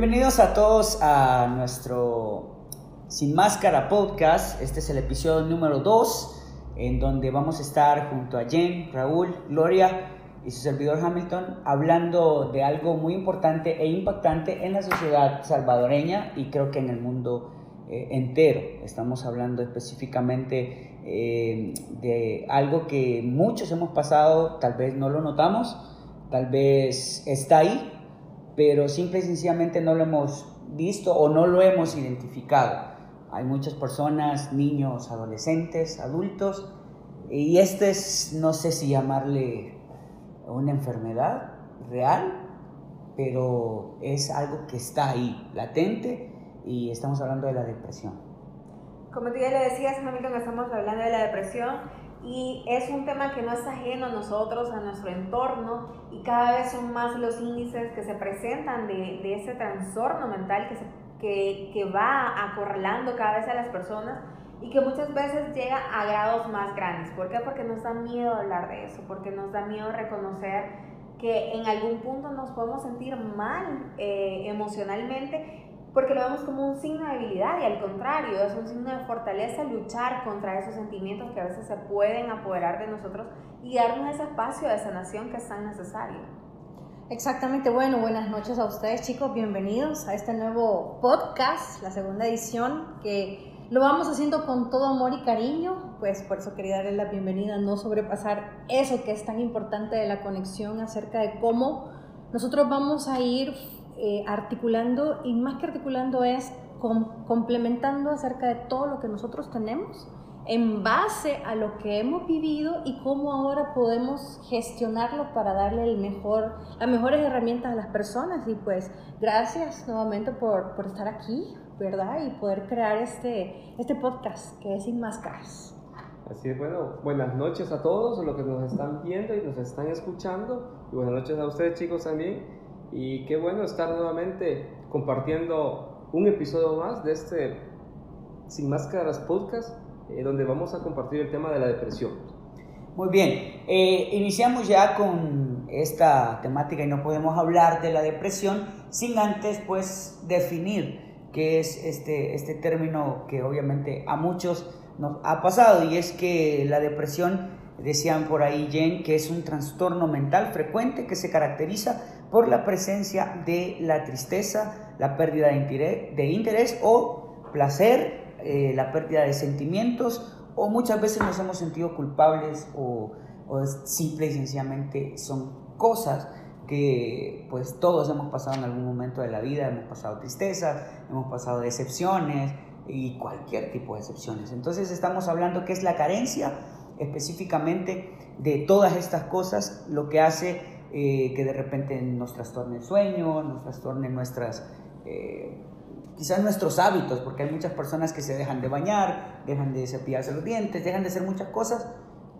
Bienvenidos a todos a nuestro Sin Máscara podcast. Este es el episodio número 2, en donde vamos a estar junto a Jen, Raúl, Gloria y su servidor Hamilton hablando de algo muy importante e impactante en la sociedad salvadoreña y creo que en el mundo eh, entero. Estamos hablando específicamente eh, de algo que muchos hemos pasado, tal vez no lo notamos, tal vez está ahí, pero simple y sencillamente no lo hemos visto o no lo hemos identificado. Hay muchas personas, niños, adolescentes, adultos, y este es, no sé si llamarle una enfermedad real, pero es algo que está ahí, latente, y estamos hablando de la depresión. Como tú ya le decías, Hamilton, estamos hablando de la depresión y es un tema que no es ajeno a nosotros, a nuestro entorno, y cada vez son más los índices que se presentan de, de ese trastorno mental que, que, que va acorralando cada vez a las personas y que muchas veces llega a grados más grandes. ¿Por qué? Porque nos da miedo hablar de eso, porque nos da miedo reconocer que en algún punto nos podemos sentir mal eh, emocionalmente porque lo vemos como un signo de debilidad y al contrario, es un signo de fortaleza luchar contra esos sentimientos que a veces se pueden apoderar de nosotros y darnos ese espacio de sanación que es tan necesario. Exactamente, bueno, buenas noches a ustedes chicos, bienvenidos a este nuevo podcast, la segunda edición, que lo vamos haciendo con todo amor y cariño, pues por eso quería darles la bienvenida, no sobrepasar eso que es tan importante de la conexión acerca de cómo nosotros vamos a ir eh, articulando, y más que articulando es complementando acerca de todo lo que nosotros tenemos en base a lo que hemos vivido y cómo ahora podemos gestionarlo para darle el mejor, las mejores herramientas a las personas. Y pues gracias nuevamente por, por estar aquí, ¿verdad? Y poder crear este, este podcast que es Sin Máscaras. Así es, bueno, buenas noches a todos los que nos están viendo y nos están escuchando. Y buenas noches a ustedes chicos también. Y qué bueno estar nuevamente compartiendo un episodio más de este Sin Máscaras Podcast, eh, donde vamos a compartir el tema de la depresión. Muy bien, eh, iniciamos ya con esta temática y no podemos hablar de la depresión sin antes pues definir qué es este, este término que obviamente a muchos nos ha pasado y es que la depresión, decían por ahí Jen, que es un trastorno mental frecuente que se caracteriza por la presencia de la tristeza, la pérdida de interés, o placer, eh, la pérdida de sentimientos o muchas veces nos hemos sentido culpables o, o simple y sencillamente son cosas que pues todos hemos pasado en algún momento de la vida, hemos pasado tristeza, hemos pasado decepciones y cualquier tipo de decepciones. Entonces estamos hablando que es la carencia específicamente de todas estas cosas lo que hace eh, que de repente nos trastorne el sueño, nos trastorne nuestras, eh, quizás nuestros hábitos, porque hay muchas personas que se dejan de bañar, dejan de cepillarse los dientes, dejan de hacer muchas cosas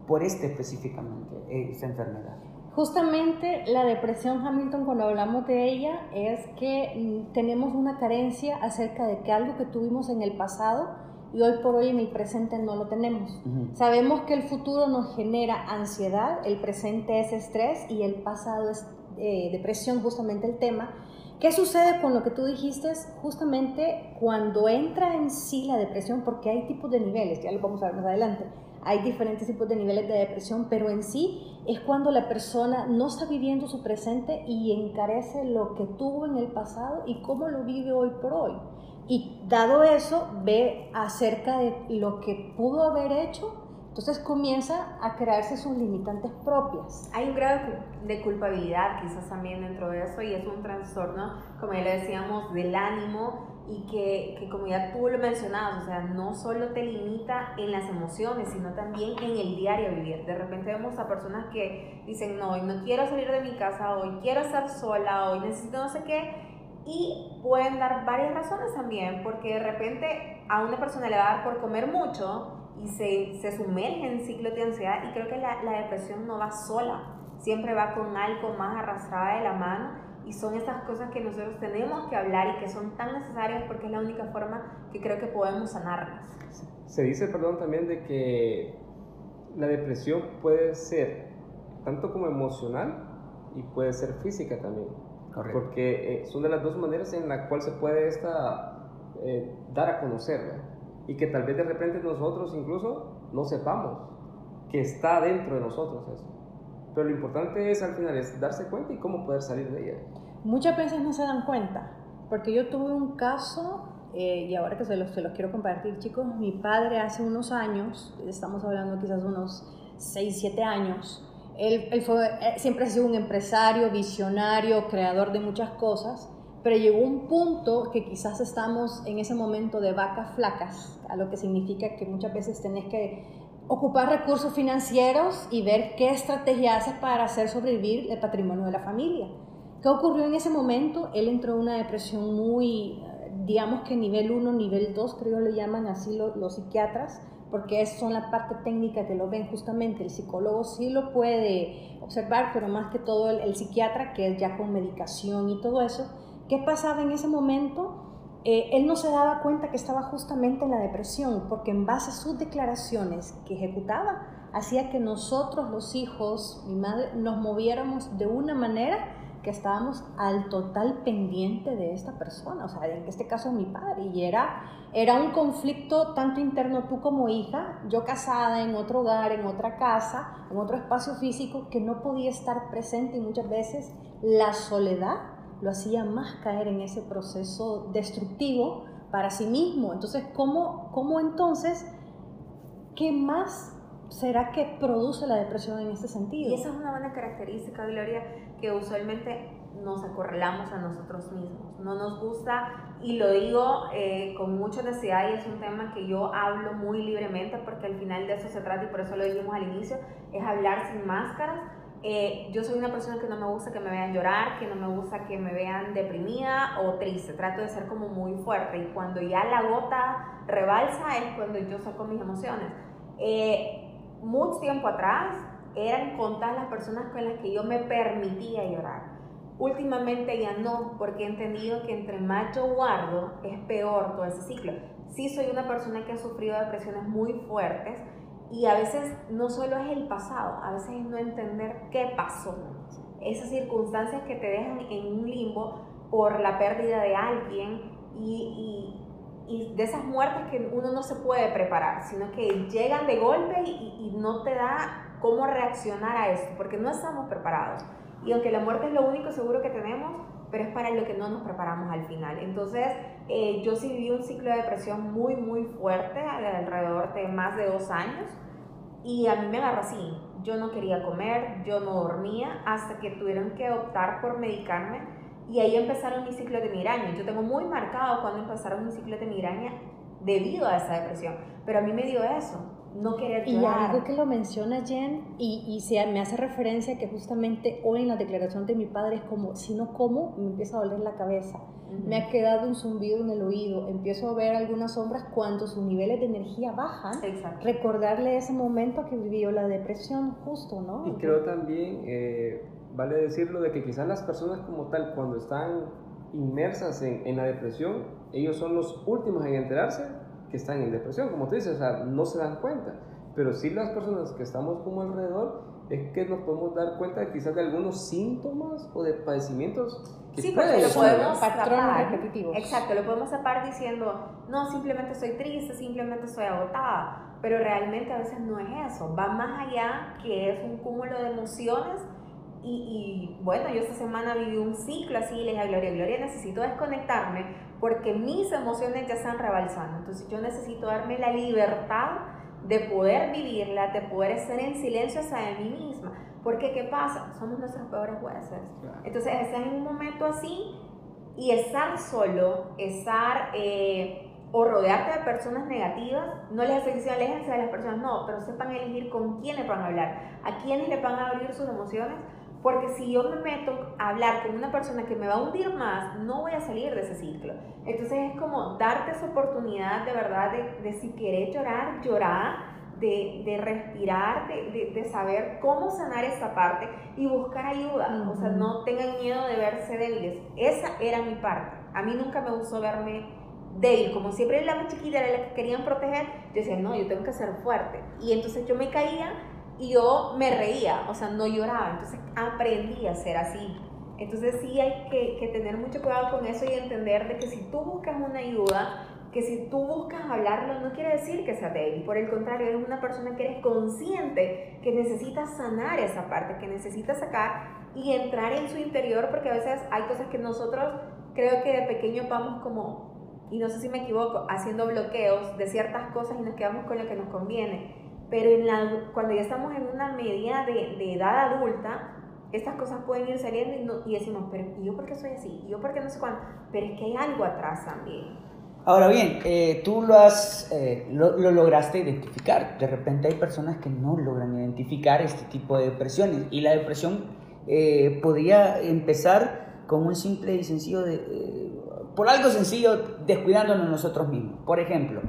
por este específicamente, esta enfermedad. Justamente la depresión Hamilton, cuando hablamos de ella, es que mm, tenemos una carencia acerca de que algo que tuvimos en el pasado y hoy por hoy en el presente no lo tenemos. Sabemos que el futuro nos genera ansiedad, el presente es estrés y el pasado es eh, depresión, justamente el tema. ¿Qué sucede con lo que tú dijiste? Justamente cuando entra en sí la depresión, porque hay tipos de niveles, ya lo vamos a ver más adelante, hay diferentes tipos de niveles de depresión, pero en sí es cuando la persona no está viviendo su presente y encarece lo que tuvo en el pasado y cómo lo vive hoy por hoy. Y dado eso, ve acerca de lo que pudo haber hecho, entonces comienza a crearse sus limitantes propias. Hay un grado de culpabilidad quizás también dentro de eso y es un trastorno, como ya le decíamos, del ánimo y que, que, como ya tú lo mencionabas, o sea, no solo te limita en las emociones, sino también en el diario vivir. De repente vemos a personas que dicen, no, hoy no quiero salir de mi casa, hoy quiero estar sola, hoy necesito no sé qué, y pueden dar varias razones también, porque de repente a una persona le va a dar por comer mucho y se, se sumerge en ciclo de ansiedad y creo que la, la, depresión no va sola, siempre va con algo más arrastrada de la mano y son esas cosas que nosotros tenemos que hablar y que son tan necesarias porque es la única forma que creo que podemos sanarlas. Se dice, perdón, también de que la depresión puede ser tanto como emocional y puede ser física también. Correcto. Porque eh, son de las dos maneras en la cual se puede esta, eh, dar a conocer, y que tal vez de repente nosotros incluso no sepamos que está dentro de nosotros eso. Pero lo importante es al final es darse cuenta y cómo poder salir de ella. Muchas veces no se dan cuenta, porque yo tuve un caso, eh, y ahora que se los, se los quiero compartir chicos, mi padre hace unos años, estamos hablando quizás unos 6, 7 años, él, fue, eh, siempre ha sido un empresario, visionario, creador de muchas cosas, pero llegó un punto que quizás estamos en ese momento de vacas flacas, a lo que significa que muchas veces tenés que ocupar recursos financieros y ver qué estrategia haces para hacer sobrevivir el patrimonio de la familia. ¿Qué ocurrió en ese momento? Él entró en una depresión muy, digamos que nivel 1, nivel 2, creo que lo llaman así los psiquiatras, porque es, son la parte técnica que lo ven justamente. El psicólogo sí lo puede observar, pero más que todo el, psiquiatra, que es ya con medicación y todo eso. ¿Qué pasaba en ese momento? Eh, él no se daba cuenta que estaba justamente en la depresión, porque en base a sus declaraciones que ejecutaba, hacía que nosotros los hijos, mi madre, nos moviéramos de una manera que estábamos al total pendiente de esta persona, o sea, en este caso mi padre, y era, era un conflicto tanto interno tú como hija, yo casada en otro hogar, en otra casa, en otro espacio físico, que no podía estar presente y muchas veces la soledad lo hacía más caer en ese proceso destructivo para sí mismo. Entonces, ¿cómo, cómo entonces, qué más será que produce la depresión en este sentido? Y esa es una buena característica, Gloria, que usualmente nos acorralamos a nosotros mismos. No nos gusta, y lo digo eh, con mucha necesidad, y es un tema que yo hablo muy libremente, porque al final de eso se trata, y por eso lo dijimos al inicio, es hablar sin máscaras eh, yo soy una persona que no me gusta que me vean llorar, que no me gusta que me vean deprimida o triste. Trato de ser como muy fuerte y cuando ya la gota rebalsa es cuando yo saco mis emociones. Eh, mucho tiempo atrás eran contadas las personas con las que yo me permitía llorar. Últimamente ya no, porque he entendido que entre más yo guardo es peor todo ese ciclo. Sí soy una persona que ha sufrido depresiones muy fuertes, y a veces no solo es el pasado, a veces es no entender qué pasó. Esas circunstancias que te dejan en un limbo por la pérdida de alguien y, de esas muertes que uno no se puede preparar, sino que llegan de golpe y no te da cómo reaccionar a eso, porque no estamos preparados. Y aunque la muerte es lo único seguro que tenemos, pero es para lo que no nos preparamos al final. Entonces, eh, yo sí viví un ciclo de depresión muy, muy fuerte, alrededor de más de dos años, y a mí me agarró así. Yo no quería comer, yo no dormía, hasta que tuvieron que optar por medicarme, y ahí empezaron mis ciclos de migraña. Yo tengo muy marcado cuando empezaron mis ciclos de migraña debido a esa depresión, pero a mí me dio eso, no querer Y algo que lo menciona Jen y, y se, me hace referencia que justamente hoy en la declaración de mi padre es como, si no como, me empieza a doler la cabeza. Me ha quedado un zumbido en el oído, empiezo a ver algunas sombras cuando sus niveles de energía bajan. Exacto. Recordarle ese momento que vivió la depresión justo, ¿no? Y creo también, eh, vale decirlo, de que quizás las personas como tal, cuando están inmersas en, en la depresión, ellos son los últimos en enterarse que están en depresión, como tú dices, o sea, no se dan cuenta. Pero sí las personas que estamos como alrededor es que nos podemos dar cuenta de quizás de algunos síntomas o de padecimientos que sí, porque lo podemos tapar. repetitivos. Exacto, lo podemos tapar diciendo, no, simplemente soy triste, simplemente soy agotada. Pero realmente a veces no es eso, va más allá que es un cúmulo de emociones y, y, bueno, yo esta semana viví un ciclo así y le dije a Gloria, Gloria, necesito desconectarme porque mis emociones ya están rebalsando. Entonces yo necesito darme la libertad de poder vivirla, de poder ser en silencio hacia mí misma. Porque ¿qué pasa? Somos nuestros peores jueces. Entonces estar en un momento así y estar solo, estar... Eh, o rodearte de personas negativas, no les estoy diciendo aléjense de las personas, no, pero sepan elegir con quiénes van a hablar, a quiénes le van a abrir sus emociones porque si yo me meto a hablar con una persona que me va a hundir más, no voy a salir de ese ciclo. Entonces es como darte esa oportunidad de verdad de, de si querés llorar, llorar, de, de respirar, de, de, saber cómo sanar esa parte y buscar ayuda. O sea, no tengan miedo de verse débiles. Esa era mi parte. A mí nunca me gustó verme débil. Como siempre la más chiquita era la que querían proteger, yo decía, no, yo tengo que ser fuerte. Y entonces yo me caía y yo me reía, o sea, no lloraba. Entonces aprendí a ser así. Entonces sí hay que, tener mucho cuidado con eso y entender de que si tú buscas una ayuda, que si tú buscas hablarlo no quiere decir que sea débil, por el contrario, eres una persona que eres consciente que necesita sanar esa parte, que necesita sacar y entrar en su interior porque a veces hay cosas que nosotros creo que de pequeño vamos como, y no sé si me equivoco, haciendo bloqueos de ciertas cosas y nos quedamos con lo que nos conviene. Pero en la, cuando ya estamos en una medida de, de edad adulta, estas cosas pueden ir saliendo y, decimos, pero ¿y yo por qué soy así? ¿Y yo por qué no sé cuándo? Pero es que hay algo atrás también. Ahora bien, eh, tú lo, has, eh, lo, lo, lograste identificar. De repente hay personas que no logran identificar este tipo de depresiones y la depresión eh, podría empezar con un simple y sencillo, de, eh, por algo sencillo, descuidándonos nosotros mismos. Por ejemplo,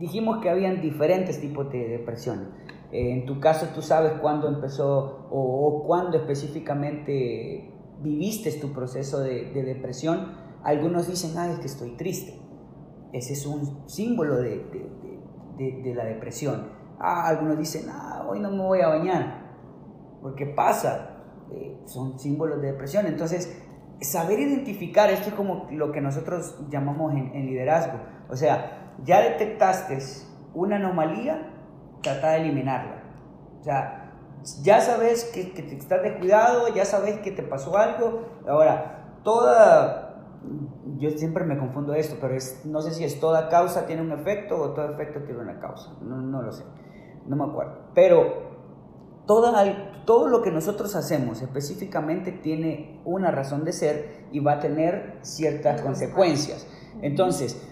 dijimos que habían diferentes tipos de depresiones. Eh, en tu caso, tú sabes cuándo empezó o, cuándo específicamente viviste tu proceso de, depresión. Algunos dicen, ah, es que estoy triste. Ese es un símbolo de, de la depresión. Ah, algunos dicen, ah, hoy no me voy a bañar. Porque pasa. Eh, son símbolos de depresión. Entonces, saber identificar, esto es como lo que nosotros llamamos en, en liderazgo. O sea, ya detectaste una anomalía, trata de eliminarla. O sea, ya sabes que, que te estás descuidado, ya sabes que te pasó algo. Ahora, toda, yo siempre me confundo esto, pero es, no sé si es toda causa tiene un efecto o todo efecto tiene una causa. No, no lo sé, no me acuerdo. Pero toda, todo lo que nosotros hacemos específicamente tiene una razón de ser y va a tener ciertas consecuencias. Entonces,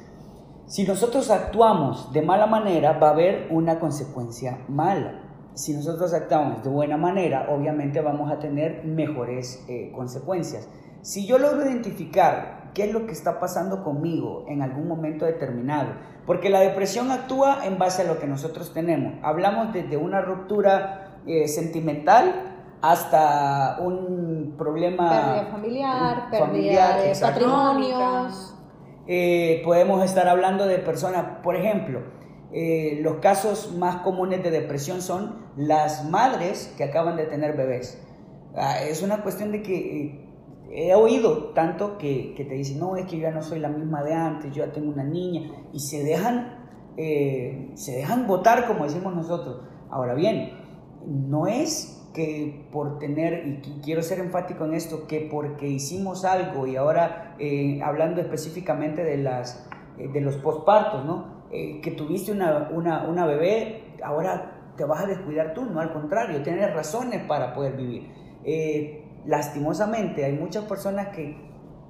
si nosotros actuamos de mala manera, va a haber una consecuencia mala. Si nosotros actuamos de buena manera, obviamente vamos a tener mejores eh, consecuencias. Si yo logro identificar qué es lo que está pasando conmigo en algún momento determinado, porque la depresión actúa en base a lo que nosotros tenemos. Hablamos desde una ruptura eh, sentimental hasta un problema pérdida familiar, pérdida de patrimonios eh, podemos estar hablando de personas, por ejemplo, eh, los casos más comunes de depresión son las madres que acaban de tener bebés. Ah, es una cuestión de que eh, he oído tanto que, que, te dicen, no, es que yo ya no soy la misma de antes, yo ya tengo una niña, y se dejan, se dejan votar, como decimos nosotros. Ahora bien, no es que por tener, y quiero ser enfático en esto, que porque hicimos algo y ahora eh, hablando específicamente de, las, eh, de los postpartos, ¿no? Eh, que tuviste una, una, una, bebé, ahora te vas a descuidar tú, no al contrario, tienes razones para poder vivir. lastimosamente hay muchas personas que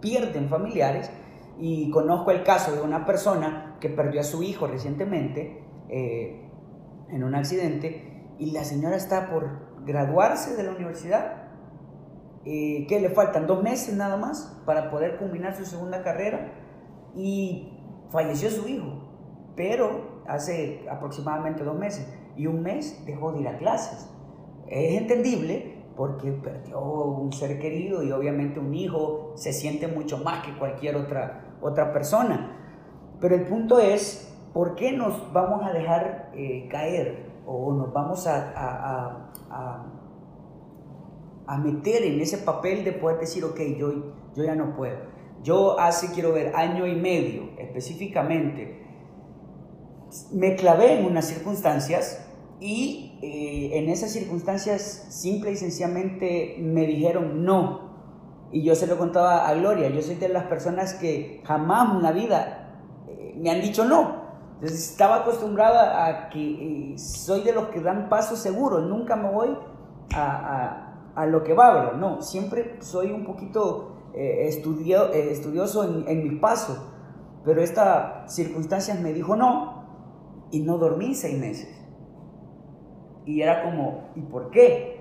pierden familiares y conozco el caso de una persona que perdió a su hijo recientemente en un accidente y la señora está por graduarse de la universidad, eh, que le faltan dos meses nada más para poder culminar su segunda carrera y falleció su hijo, pero hace aproximadamente dos meses y un mes dejó de ir a clases. Es entendible porque perdió un ser querido y obviamente un hijo se siente mucho más que cualquier otra, otra persona. Pero el punto es, ¿por qué nos vamos a dejar eh, caer o nos vamos a a, meter en ese papel de poder decir, ok, yo, yo ya no puedo. Yo hace, quiero ver, año y medio específicamente, me clavé en unas circunstancias y eh, en esas circunstancias simple y sencillamente me dijeron no. Y yo se lo contaba a Gloria, yo soy de las personas que jamás en la vida eh, me han dicho no. Entonces estaba acostumbrada a que eh, soy de los que dan pasos seguros, nunca me voy a, a, a lo que va, no, siempre soy un poquito eh, estudio, eh, estudioso en, en, mi paso, pero esta circunstancia me dijo no y no dormí seis meses. Y era como, ¿y por qué?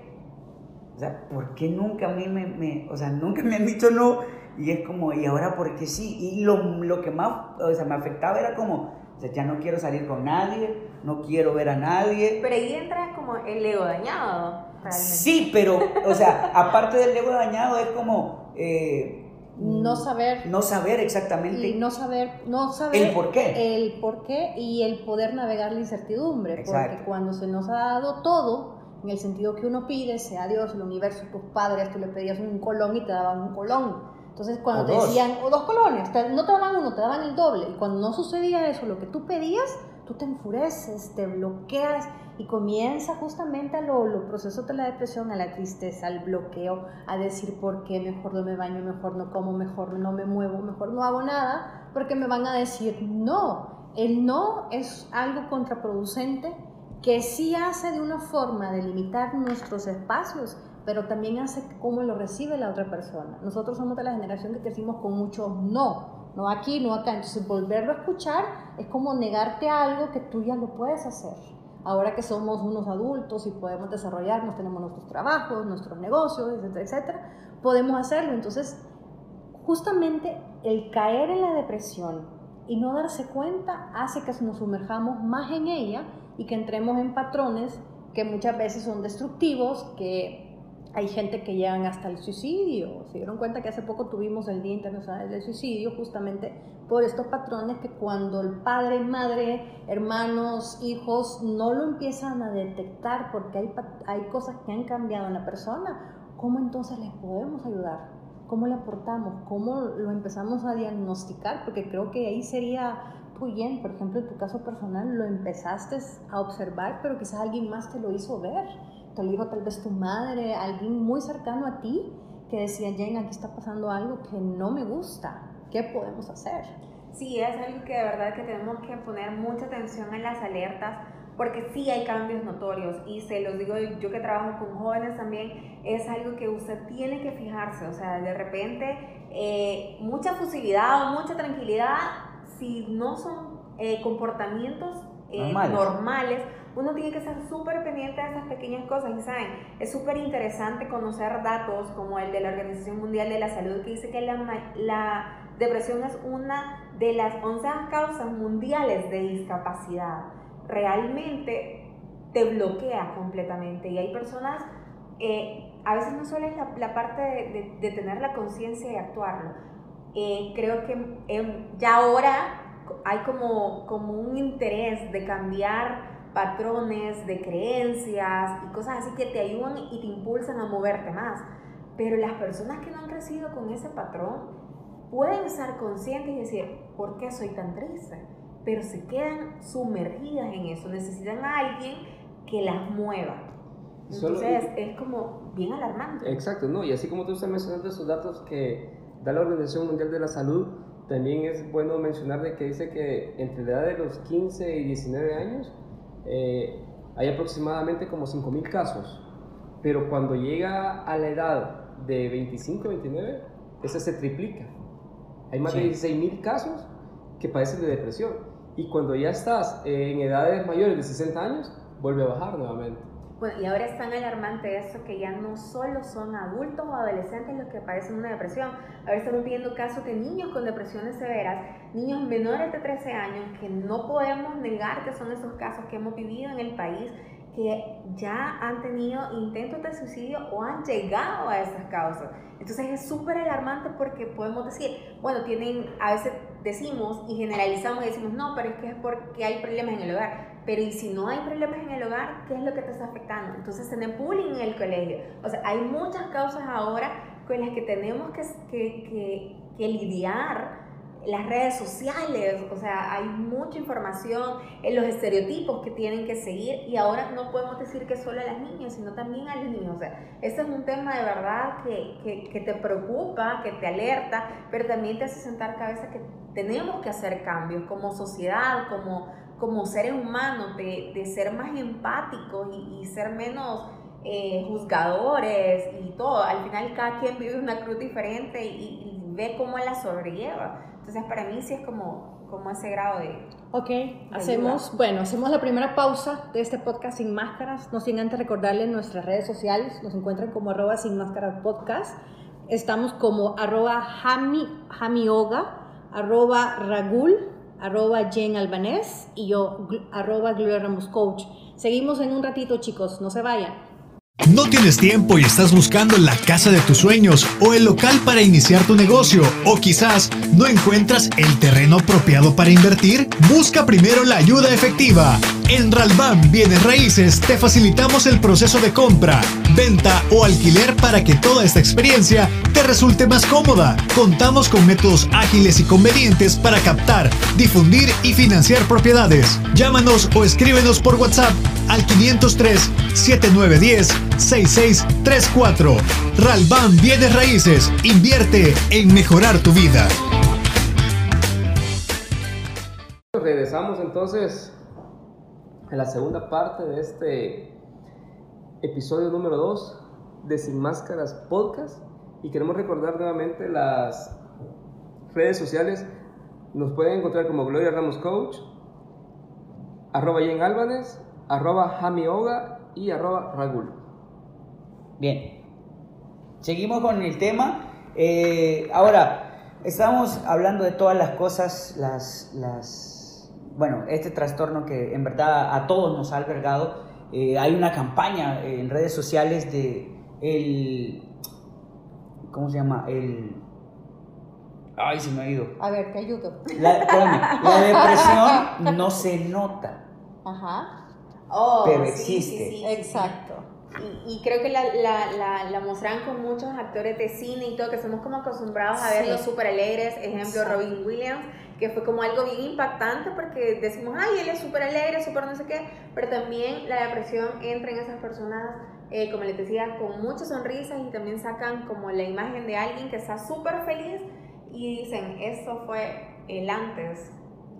O sea, ¿por qué nunca a mí me, me o sea, nunca me han dicho no? Y es como, ¿y ahora por qué sí? Y lo, lo que más, o sea, me afectaba era como, o sea, ya no quiero salir con nadie, no quiero ver a nadie. Pero ahí entra como el ego dañado. Sí, pero, o sea, aparte del ego dañado es como... Eh, no saber. No saber exactamente. Y no saber, no saber. El por qué. El por qué y el poder navegar la incertidumbre. Porque cuando se nos ha dado todo en el sentido que uno pide, sea Dios, el universo, tus padres, tú le pedías un colón y te daban un colón. Entonces cuando te decían, o dos colones, no te daban uno, te daban el doble. Y cuando no sucedía eso, lo que tú pedías, tú te enfureces, te bloqueas y comienza justamente a lo, lo procesos de la depresión, a la tristeza, al bloqueo, a decir por qué mejor no me baño, mejor no como, mejor no me muevo, mejor no hago nada, porque me van a decir no. El no es algo contraproducente que sí hace de una forma de limitar nuestros espacios, pero también hace cómo lo recibe la otra persona. Nosotros somos de la generación que crecimos con muchos no, no aquí, no acá. Entonces volverlo a escuchar es como negarte algo que tú ya lo puedes hacer. Ahora que somos unos adultos y podemos desarrollarnos, tenemos nuestros trabajos, nuestros negocios, etcétera, etcétera, podemos hacerlo. Entonces, justamente el caer en la depresión y no darse cuenta hace que nos sumerjamos más en ella y que entremos en patrones que muchas veces son destructivos, que hay gente que llegan hasta el suicidio. Se dieron cuenta que hace poco tuvimos el Día Internacional del Suicidio justamente por estos patrones que cuando el padre, madre, hermanos, hijos no lo empiezan a detectar porque hay, hay cosas que han cambiado en la persona, ¿cómo entonces les podemos ayudar? ¿Cómo le aportamos? ¿Cómo lo empezamos a diagnosticar? Porque creo que ahí sería muy bien, por ejemplo, en tu caso personal lo empezaste a observar, pero quizás alguien más te lo hizo ver. Te lo dijo tal vez tu madre, alguien muy cercano a ti que decía, Jane, aquí está pasando algo que no me gusta. ¿Qué podemos hacer? Sí, es algo que de verdad que tenemos que poner mucha atención en las alertas porque sí hay cambios notorios y se los digo yo que trabajo con jóvenes también, es algo que usted tiene que fijarse, o sea, de repente eh, mucha fusilidad o mucha tranquilidad si no son eh, comportamientos eh, normales. Uno tiene que ser súper pendiente de esas pequeñas cosas. Y saben, es súper interesante conocer datos como el de la Organización Mundial de la Salud, que dice que la, la depresión es una de las 11 causas mundiales de discapacidad. Realmente te bloquea completamente. Y hay personas, eh, a veces no solo es la, parte de, de tener la conciencia y actuarlo, eh, creo que em, ya ahora hay como, como un interés de cambiar patrones de creencias y cosas así que te ayudan y te impulsan a moverte más. Pero las personas que no han crecido con ese patrón pueden estar conscientes y decir, ¿por qué soy tan triste? Pero se quedan sumergidas en eso, necesitan a alguien que las mueva. Entonces es como bien alarmante. Exacto, ¿no? Y así como tú estás mencionando esos datos que da la Organización Mundial de la Salud, también es bueno mencionar de que dice que entre la edad de los 15 y 19 años eh, hay aproximadamente como 5.000 casos, pero cuando llega a la edad de 25 y 29, ese se triplica. Hay más de 16.000 casos que padecen de depresión y cuando ya estás en edades mayores de 60 años, vuelve a bajar nuevamente. Bueno, y ahora es tan alarmante eso que ya no solo son adultos o adolescentes los que padecen una depresión. Ahora estamos viendo casos de niños con depresiones severas, niños menores de 13 años, que no podemos negar que son esos casos que hemos vivido en el país, que ya han tenido intentos de suicidio o han llegado a esas causas. Entonces es súper alarmante porque podemos decir, bueno, tienen, a veces decimos y generalizamos y decimos, no, pero es que es porque hay problemas en el hogar. Pero ¿y si no hay problemas en el hogar, qué es lo que te está afectando? Entonces tener bullying en el colegio. O sea, hay muchas causas ahora con las que tenemos que, que, que, lidiar las redes sociales, o sea, hay mucha información en los estereotipos que tienen que seguir y ahora no podemos decir que solo a las niñas, sino también a los niños. O sea, este es un tema de verdad que, que, que, te preocupa, que te alerta, pero también te hace sentar cabeza que tenemos que hacer cambios como sociedad, como, como seres humanos, de, de ser más empáticos y, y ser menos eh, juzgadores y todo. Al final cada quien vive una cruz diferente y, y, ve cómo la sobrelleva. Entonces para mí sí es como, como ese grado de... Ok, hacemos, bueno, hacemos la primera pausa de este podcast sin máscaras, no sin antes recordarle en nuestras redes sociales, nos encuentran como arroba sin máscaras podcast, estamos como arroba jami, jamioga, arroba ragul, arroba Jen Albanés y yo, arroba Gloria Ramos Coach. Seguimos en un ratito, chicos, no se vayan. No tienes tiempo y estás buscando la casa de tus sueños o el local para iniciar tu negocio o quizás no encuentras el terreno apropiado para invertir. Busca primero la ayuda efectiva. En Ralban Bienes Raíces te facilitamos el proceso de compra, venta o alquiler para que toda esta experiencia te resulte más cómoda. Contamos con métodos ágiles y convenientes para captar, difundir y financiar propiedades. Llámanos o escríbenos por WhatsApp al 503 7910 6634. Ralban Bienes Raíces. Invierte en mejorar tu vida. Regresamos entonces a la segunda parte de este episodio número 2 de Sin Máscaras Podcast y queremos recordar nuevamente las redes sociales. Nos pueden encontrar como Gloria Ramos Coach, arroba Jen Álvarez, arroba Jami Oga y arroba Ragul. Bien, seguimos con el tema. Eh, ahora, estamos hablando de todas las cosas, las, las bueno, este trastorno que en verdad a todos nos ha albergado. Eh, hay una campaña en redes sociales de el, ¿cómo se llama? El, ay, se me ha ido. A ver, te ayudo. La, la depresión no se nota. Ajá. Oh, pero sí, existe. sí, sí, sí. Exacto. Y, y creo que la, la, la, la mostraron con muchos actores de cine y todo, que somos como acostumbrados a Sí. verlos súper alegres. Ejemplo, Exacto. Robin Williams, que fue como algo bien impactante porque decimos, ay, él es súper alegre, súper no sé qué, pero también la depresión entra en esas personas, eh, como les decía, con muchas sonrisas y también sacan como la imagen de alguien que está súper feliz y dicen, esto fue el antes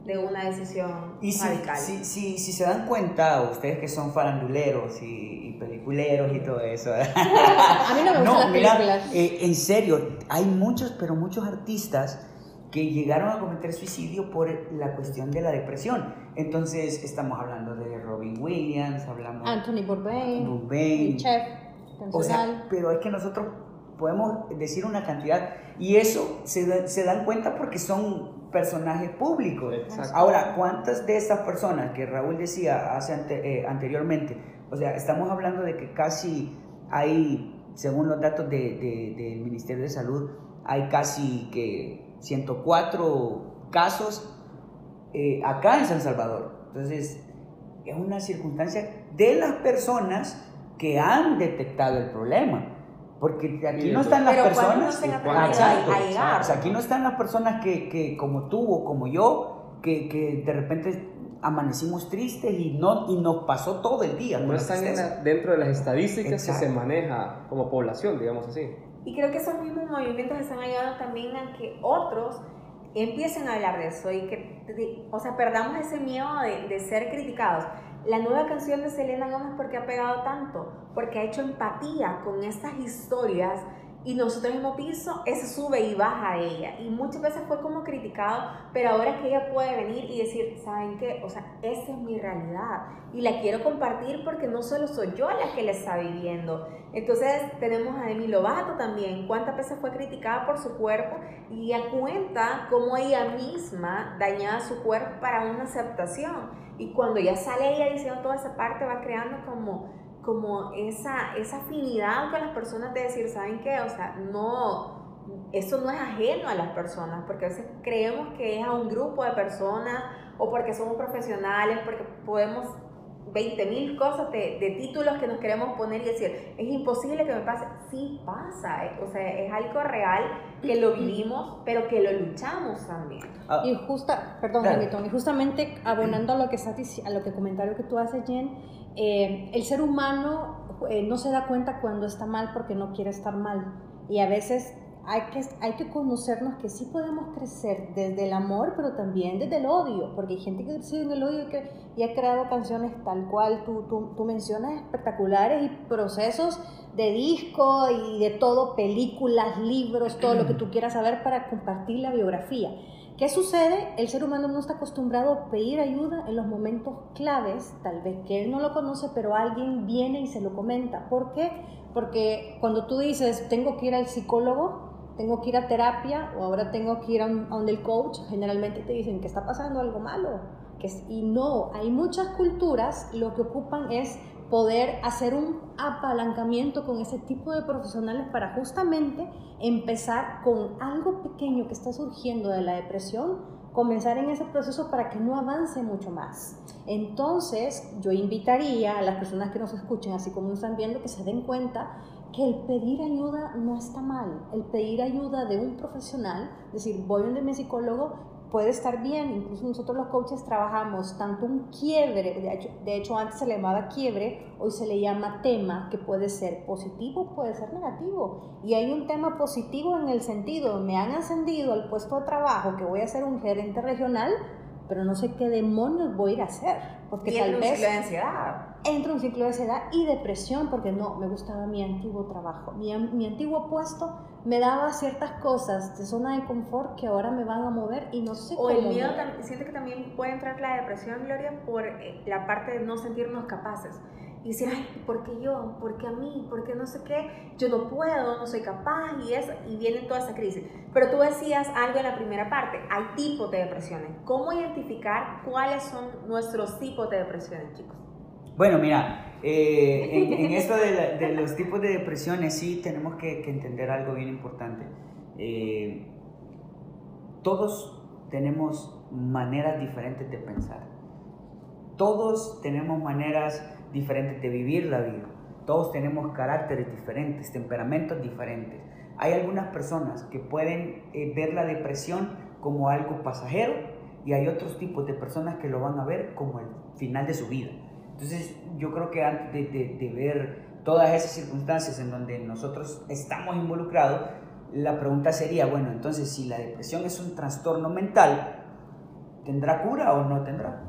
de una decisión Y si, radical. si, si, si se dan cuenta, ustedes que son faranduleros y, y peliculeros y todo eso, A mí no me gustan las mira, eh, en serio, hay muchos, pero muchos artistas que llegaron a cometer suicidio por la cuestión de la depresión. Entonces, estamos hablando de Robin Williams, hablamos Anthony Bourdain, de Bourdain, el chef o sea, pero es que nosotros podemos decir una cantidad y eso se, da- se dan cuenta porque son personajes públicos. Exacto. Ahora, ¿cuántas de estas personas que Raúl decía hace ante- eh, anteriormente? O sea, estamos hablando de que casi hay, según los datos de- de- del Ministerio de Salud, hay casi que 104 casos eh, acá en San Salvador. Entonces, es una circunstancia de las personas que han detectado el problema. Porque aquí no están las Pero ¿cuántos personas. no se han Ah, atrevido exacto, a, a llegar? O sea, aquí no están las personas que, que como tú o como yo, que, que de repente amanecimos tristes y, no, y nos pasó todo el día. No están dentro de las estadísticas que se maneja como población, digamos así. Y creo que esos mismos movimientos están ayudando también a que otros empiecen a hablar de eso y que, o sea, perdamos ese miedo de, de ser criticados. La nueva canción de Selena Gómez, ¿por qué ha pegado tanto? Porque ha hecho empatía con estas historias y nosotros hemos visto ese sube y baja de ella. Y muchas veces fue como criticado, pero ahora que ella puede venir y decir, ¿saben qué? O sea, esa es mi realidad y la quiero compartir porque no solo soy yo la que la está viviendo. Entonces tenemos a Demi Lovato también, cuántas veces fue criticada por su cuerpo y ella cuenta cómo ella misma dañaba su cuerpo para una aceptación. Y cuando ya sale ella diciendo toda esa parte, va creando como, como esa, esa afinidad con las personas de decir, ¿saben qué? O sea, no, eso no es ajeno a las personas, porque a veces creemos que es a un grupo de personas o porque somos profesionales, porque podemos 20 mil cosas de, de títulos que nos queremos poner y decir, es imposible que me pase. Sí pasa, eh, o sea, es algo real que lo vivimos, pero que lo luchamos también. Ah, Y justa, perdón, Claro. Hamilton, y justamente abonando a lo que estás a lo que comentario que tú haces, Jen, eh, el ser humano eh, no se da cuenta cuando está mal porque no quiere estar mal. Y a veces hay que, hay que conocernos que sí podemos crecer desde el amor, pero también desde el odio, porque hay gente que crece en el odio y, que, ha creado canciones tal cual tú, tú, tú mencionas, espectaculares y procesos de disco y de todo, películas, libros, todo lo que tú quieras saber para compartir la biografía. ¿Qué sucede? El ser humano no está acostumbrado a pedir ayuda en los momentos claves, tal vez que él no lo conoce, pero alguien viene y se lo comenta. ¿Por qué? Porque cuando tú dices, tengo que ir al psicólogo, tengo que ir a terapia o ahora tengo que ir a donde el coach, generalmente te dicen que está pasando algo malo. Que es- y no, hay muchas culturas lo que ocupan es poder hacer un apalancamiento con ese tipo de profesionales para justamente empezar con algo pequeño que está surgiendo de la depresión, comenzar en ese proceso para que no avance mucho más. Entonces, yo invitaría a las personas que nos escuchen, así como nos están viendo, que se den cuenta que el pedir ayuda no está mal. El pedir ayuda de un profesional, es decir, voy donde mi psicólogo, puede estar bien. Incluso nosotros los coaches trabajamos tanto un quiebre, de hecho, de hecho, antes se le llamaba quiebre, hoy se le llama tema, que puede ser positivo, puede ser negativo. Y hay un tema positivo en el sentido, me han ascendido al puesto de trabajo que voy a ser un gerente regional, pero no sé qué demonios voy a ir a hacer. Porque y tal vez de ansiedad. Entro en un ciclo de ansiedad y depresión porque no, me gustaba mi antiguo trabajo. Mi, mi antiguo puesto me daba ciertas cosas de zona de confort que ahora me van a mover y no sé O cómo. el miedo, mover. tam- siento que también puede entrar la depresión, Gloria, por eh, la parte de no sentirnos capaces. Y decir, ay, ¿por qué yo? ¿Por qué a mí? ¿Por qué no sé qué? Yo no puedo, no soy capaz y eso, y viene toda esa crisis. Pero tú decías algo en la primera parte, hay tipos de depresiones. ¿Cómo identificar cuáles son nuestros tipos de depresiones, chicos? Bueno, mira, eh, en, esto de, los tipos de depresiones sí tenemos que, que entender algo bien importante. Eh, todos tenemos maneras diferentes de pensar. Todos tenemos maneras diferentes de vivir la vida. Todos tenemos caracteres diferentes, temperamentos diferentes. Hay algunas personas que pueden eh, ver la depresión como algo pasajero y hay otros tipos de personas que lo van a ver como el final de su vida. Entonces yo creo que antes de, de- de ver todas esas circunstancias en donde nosotros estamos involucrados, la pregunta sería, bueno, entonces si la depresión es un trastorno mental, ¿tendrá cura o no tendrá?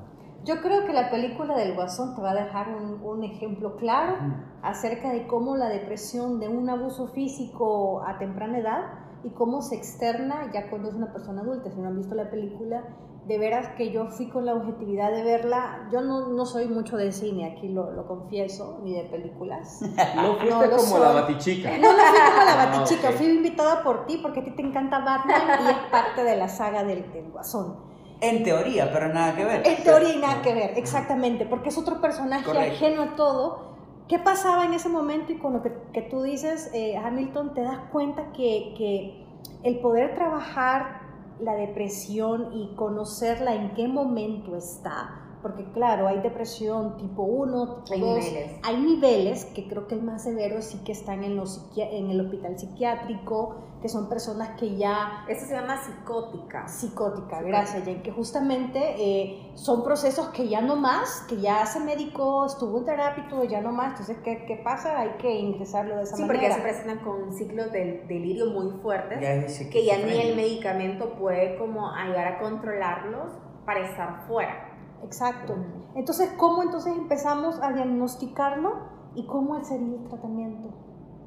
Yo creo que la película del Guasón te va a dejar un, un ejemplo claro acerca de cómo la depresión de un abuso físico a temprana edad y cómo se externa ya cuando es una persona adulta. Si no han visto la película, de veras que yo fui con la objetividad de verla. Yo no, no soy mucho de cine, aquí lo, lo confieso, ni de películas. No fuiste No, como soy. la batichica. No, no fui como la Ah, batichica, ok. fui invitada por ti porque a ti te encanta Batman y es parte de la saga del, del Guasón. En teoría, pero nada que ver. En teoría y nada que ver, exactamente, porque es otro personaje Correcto. ajeno a todo. ¿Qué pasaba en ese momento? Y con lo que, que tú dices, eh, Hamilton, te das cuenta que, que el poder trabajar la depresión y conocerla en qué momento está, porque claro, hay depresión tipo 1, tipo Hay 2, niveles. hay niveles que creo que el más severo sí que están en, los psiqui- en el hospital psiquiátrico, que son personas que ya Eso se llama psicótica. psicótica, gracias, Jane, que justamente eh, son procesos que ya no más, que ya ese médico estuvo en terapia y todo, ya no más, entonces, ¿qué, qué pasa? Hay que ingresarlo de esa Sí, porque manera. se presentan con ciclos de delirio muy fuertes. Ya que ya ni el medicamento puede como ayudar a controlarlos para estar fuera. Exacto. Entonces, ¿cómo entonces empezamos a diagnosticarlo y cómo sería el tratamiento?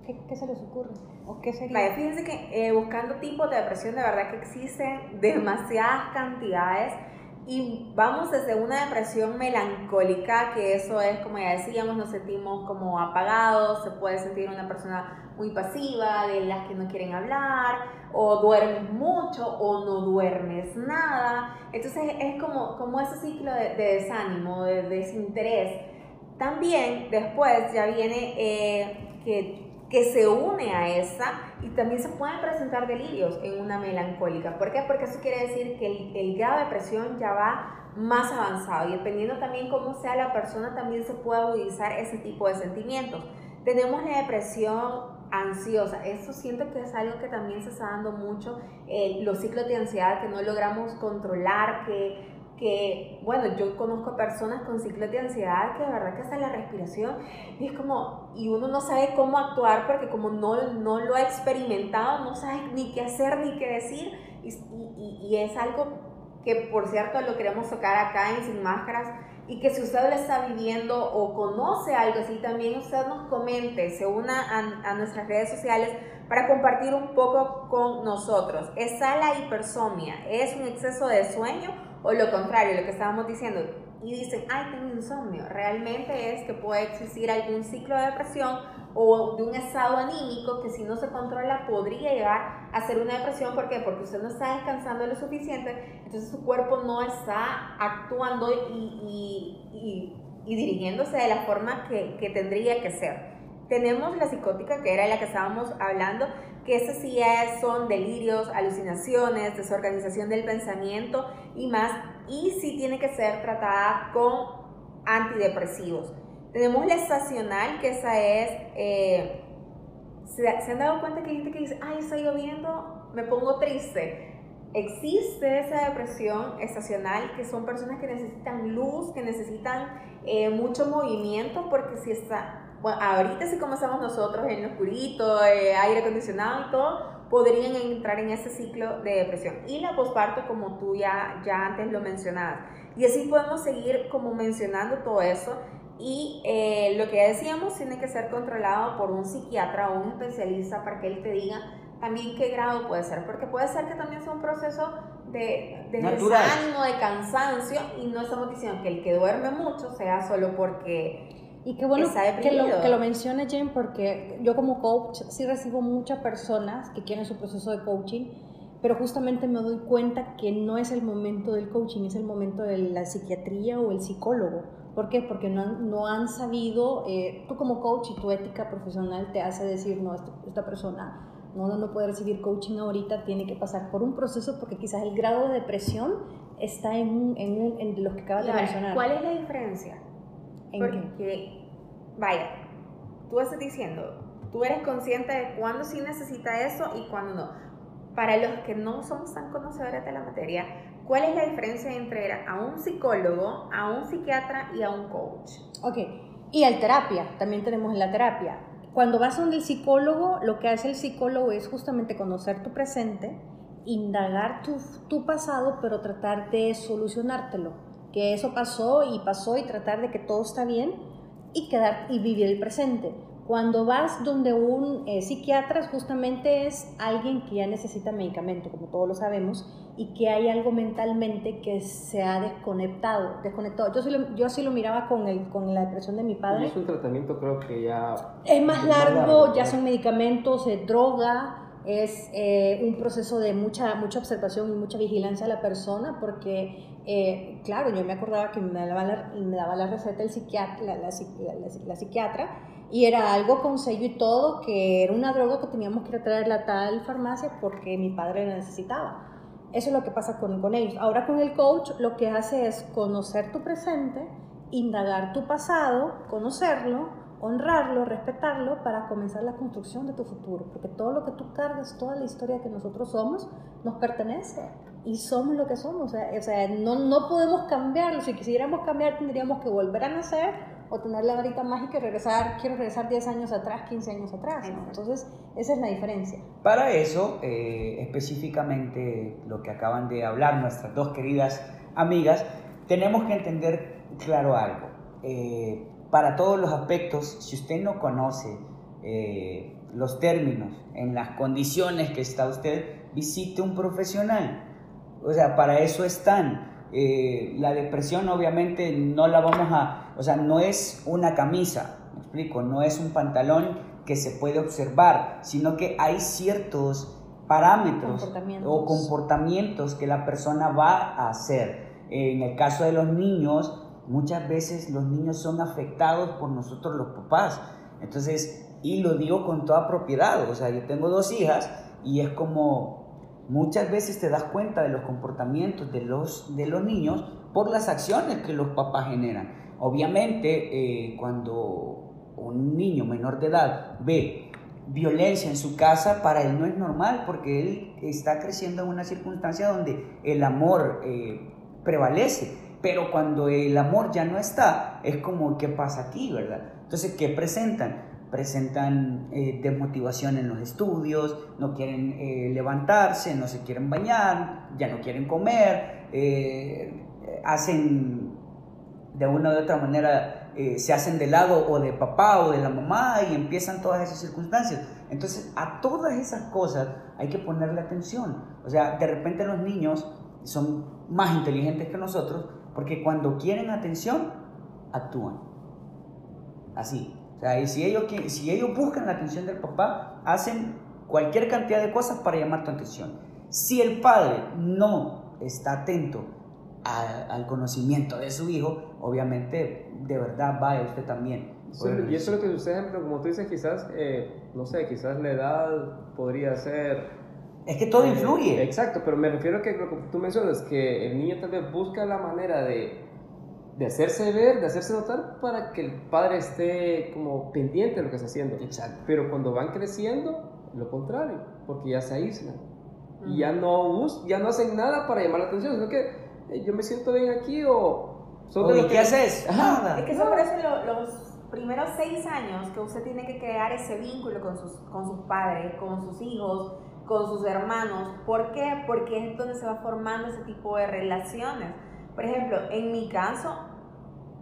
¿Qué, qué se les ocurre? ¿O qué sería? Vaya, fíjense que eh, buscando tipos de depresión, de verdad que existen demasiadas cantidades y vamos desde una depresión melancólica, que eso es, como ya decíamos, nos sentimos como apagados, se puede sentir una persona muy pasiva, de las que no quieren hablar, o duermes mucho o no duermes nada. Entonces es como, como ese ciclo de, de desánimo, de desinterés. También después ya viene eh, que, que se une a esa y también se pueden presentar delirios en una melancólica. ¿Por qué? Porque eso quiere decir que el, grado de depresión ya va más avanzado y dependiendo también cómo sea la persona también se puede agudizar ese tipo de sentimientos. Tenemos la depresión ansiosa, eso siento que es algo que también se está dando mucho, eh, los ciclos de ansiedad que no logramos controlar, que que, bueno, yo conozco personas con ciclos de ansiedad que de verdad que hasta la respiración y es como, y uno no sabe cómo actuar porque como no, no lo ha experimentado, no sabe ni qué hacer ni qué decir y, y, es algo que por cierto lo queremos tocar acá en Sin Máscaras y que si usted lo está viviendo o conoce algo así, también usted nos comente, se una a, nuestras redes sociales para compartir un poco con nosotros. ¿Está la hipersomnia? ¿Es un exceso de sueño? O lo contrario, lo que estábamos diciendo, y dicen, ay, tengo insomnio, realmente es que puede existir algún ciclo de depresión o de un estado anímico que si no se controla podría llegar a ser una depresión, ¿por qué? Porque usted no está descansando lo suficiente, entonces su cuerpo no está actuando y, y, y, y dirigiéndose de la forma que, que tendría que ser. Tenemos la psicótica, que era la que estábamos hablando, que esas sí son delirios, alucinaciones, desorganización del pensamiento y más, y sí tiene que ser tratada con antidepresivos. Tenemos la estacional, que esa es, eh, se, han dado cuenta que hay gente que dice, ay, está lloviendo, me pongo triste. Existe esa depresión estacional, que son personas que necesitan luz, que necesitan eh, mucho movimiento, porque si está, bueno, ahorita sí como estamos nosotros en oscurito, eh, aire acondicionado y todo, podrían entrar en ese ciclo de depresión. Y la posparto, como tú ya, ya antes lo mencionabas. Y así podemos seguir como mencionando todo eso. Y eh, lo que ya decíamos tiene que ser controlado por un psiquiatra o un especialista para que él te diga también qué grado puede ser, porque puede ser que también sea un proceso de, de desánimo, de cansancio, y no estamos diciendo que el que duerme mucho sea solo porque y qué bueno que lo, que lo mencione Jen, porque yo como coach sí recibo muchas personas que quieren su proceso de coaching, pero justamente me doy cuenta que no es el momento del coaching, es el momento de la psiquiatría o el psicólogo. ¿Por qué? Porque no han, no han sabido, eh, tú como coach y tu ética profesional te hace decir, no, esta, persona no, no puede recibir coaching ahorita, tiene que pasar por un proceso porque quizás el grado de depresión está en, en, en los que acabas de mencionar. ¿Cuál es la diferencia? Porque, vaya, tú estás diciendo, tú eres consciente de cuándo sí necesita eso y cuándo no. Para los que no somos tan conocedores de la materia, ¿cuál es la diferencia entre a un psicólogo, a un psiquiatra y a un coach? Ok, y al terapia, también tenemos la terapia. Cuando vas a el psicólogo, lo que hace el psicólogo es justamente conocer tu presente, indagar tu, tu pasado, pero tratar de solucionártelo que eso pasó y pasó y tratar de que todo está bien y quedar y vivir el presente. Cuando vas donde un eh, psiquiatra justamente es alguien que ya necesita medicamento, como todos lo sabemos, y que hay algo mentalmente que se ha desconectado. desconectado. Yo, sí lo, yo así lo miraba con, el, con la depresión de mi padre. es un tratamiento creo que ya... Es más largo, ya son medicamentos, eh, droga, es eh, un proceso de mucha, mucha observación y mucha vigilancia a la persona porque eh, claro, yo me acordaba que me daba la, me daba la receta el psiquiatra, la, la, psiquiatra y era algo con sello y todo, que era una droga que teníamos que ir a la tal farmacia porque mi padre la necesitaba. Eso es lo que pasa con, con ellos. Ahora con el coach lo que hace es conocer tu presente, indagar tu pasado, conocerlo, honrarlo, respetarlo para comenzar la construcción de tu futuro, porque todo lo que tú cargas, toda la historia que nosotros somos, nos pertenece y somos lo que somos. O sea, no, no podemos cambiarlo. Si quisiéramos cambiar, tendríamos que volver a nacer o tener la varita mágica y regresar, quiero regresar 10 años atrás, 15 años atrás. Entonces, esa es la diferencia. Para eso, eh, específicamente lo que acaban de hablar nuestras dos queridas amigas, tenemos que entender claro algo. Eh, para todos los aspectos, si usted no conoce eh, los términos en las condiciones que está usted, visite un profesional. O sea, para eso están. Eh, la depresión obviamente no la vamos a, o sea, no es una camisa, me explico, no es un pantalón que se puede observar, sino que hay ciertos parámetros o comportamientos que la persona va a hacer. En el caso de los niños, muchas veces los niños son afectados por nosotros los papás. Entonces, y lo digo con toda propiedad, o sea, yo tengo dos hijas y es como muchas veces te das cuenta de los comportamientos de los, de los niños por las acciones que los papás generan. Obviamente, eh, cuando un niño menor de edad ve violencia en su casa, para él no es normal porque él está creciendo en una circunstancia donde el amor eh, prevalece. Pero cuando el amor ya no está, es como, ¿qué pasa aquí, verdad? Entonces, ¿qué presentan? Presentan eh, desmotivación en los estudios, no quieren eh, levantarse, no se quieren bañar, ya no quieren comer, eh, hacen de una u otra manera, se hacen de lado o de papá o de la mamá y empiezan todas esas circunstancias. Entonces, a todas esas cosas hay que ponerle atención. O sea, de repente los niños son más inteligentes que nosotros, porque cuando quieren atención, actúan. Así. O sea, y si ellos, si ellos buscan la atención del papá, hacen cualquier cantidad de cosas para llamar tu atención. Si el padre no está atento al conocimiento de su hijo, obviamente de verdad vaya usted también y eso es lo que usted, como tú dices, quizás, eh, no sé, quizás la edad podría ser... Es que todo influye. Exacto, pero me refiero a que lo que tú mencionas, que el niño tal vez busca la manera de, de hacerse ver, de hacerse notar para que el padre esté como pendiente de lo que está haciendo. Exacto. Pero cuando van creciendo, lo contrario, porque ya se aíslan. Y ya no, ya no hacen nada para llamar la atención, sino que yo me siento bien aquí o... ¿Y qué haces? Nada. Es que eso por eso los primeros seis años que usted tiene que crear ese vínculo con sus, con sus padres, con sus hijos, con sus hermanos. ¿Por qué? Porque es donde se va formando ese tipo de relaciones. Por ejemplo, en mi caso,